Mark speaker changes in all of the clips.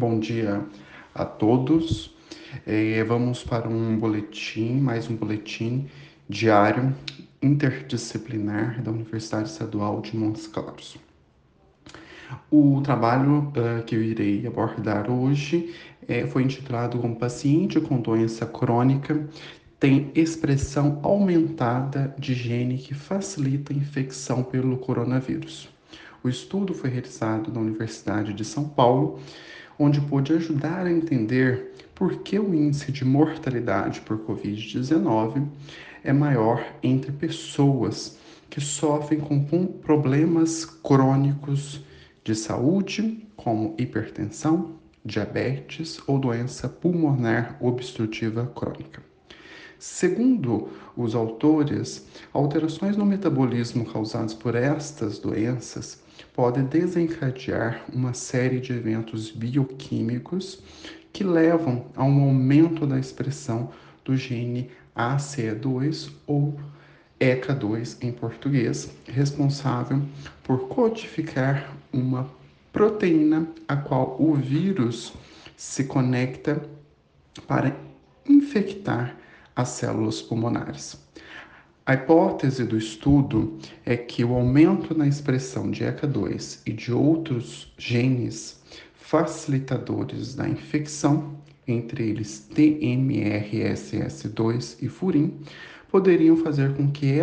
Speaker 1: Bom dia a todos. É, vamos para um boletim, mais um boletim diário interdisciplinar da Universidade Estadual de Montes Claros. O trabalho uh, que eu irei abordar hoje é, foi intitulado como Paciente com doença crônica tem expressão aumentada de gene que facilita a infecção pelo coronavírus. O estudo foi realizado na Universidade de São Paulo, onde pôde ajudar a entender por que o índice de mortalidade por Covid-19 é maior entre pessoas que sofrem com problemas crônicos de saúde, como hipertensão, diabetes ou doença pulmonar obstrutiva crônica. Segundo os autores, alterações no metabolismo causadas por estas doenças podem desencadear uma série de eventos bioquímicos que levam a um aumento da expressão do gene ACE2 ou ECA2 em português, responsável por codificar uma proteína a qual o vírus se conecta para infectar as células pulmonares. A hipótese do estudo é que o aumento na expressão de ECA2 e de outros genes facilitadores da infecção, entre eles TMRSS2 e furin, poderiam fazer com que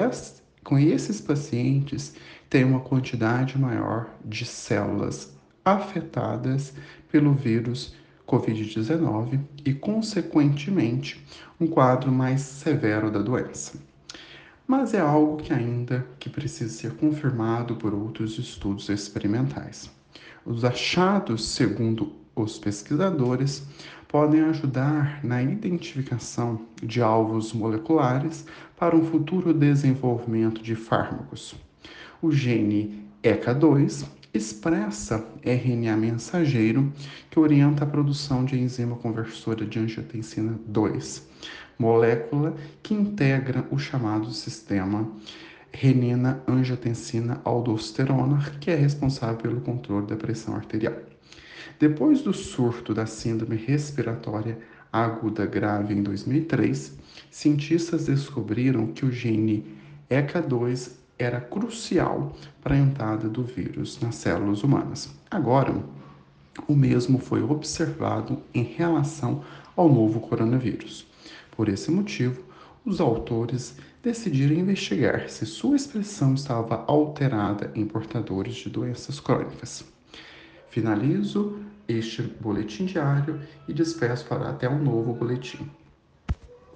Speaker 1: com esses pacientes tenham uma quantidade maior de células afetadas pelo vírus Covid-19 e, consequentemente, um quadro mais severo da doença. Mas é algo que ainda que precisa ser confirmado por outros estudos experimentais. Os achados, segundo os pesquisadores, podem ajudar na identificação de alvos moleculares para um futuro desenvolvimento de fármacos. O gene ECA2 expressa RNA mensageiro que orienta a produção de enzima conversora de angiotensina 2, molécula que integra o chamado sistema renina-angiotensina-aldosterona, que é responsável pelo controle da pressão arterial. Depois do surto da síndrome respiratória aguda grave em 2003, cientistas descobriram que o gene ECA2 era crucial para a entrada do vírus nas células humanas. Agora, o mesmo foi observado em relação ao novo coronavírus. Por esse motivo, os autores decidiram investigar se sua expressão estava alterada em portadores de doenças crônicas. Finalizo este boletim diário e despeço para até um novo boletim.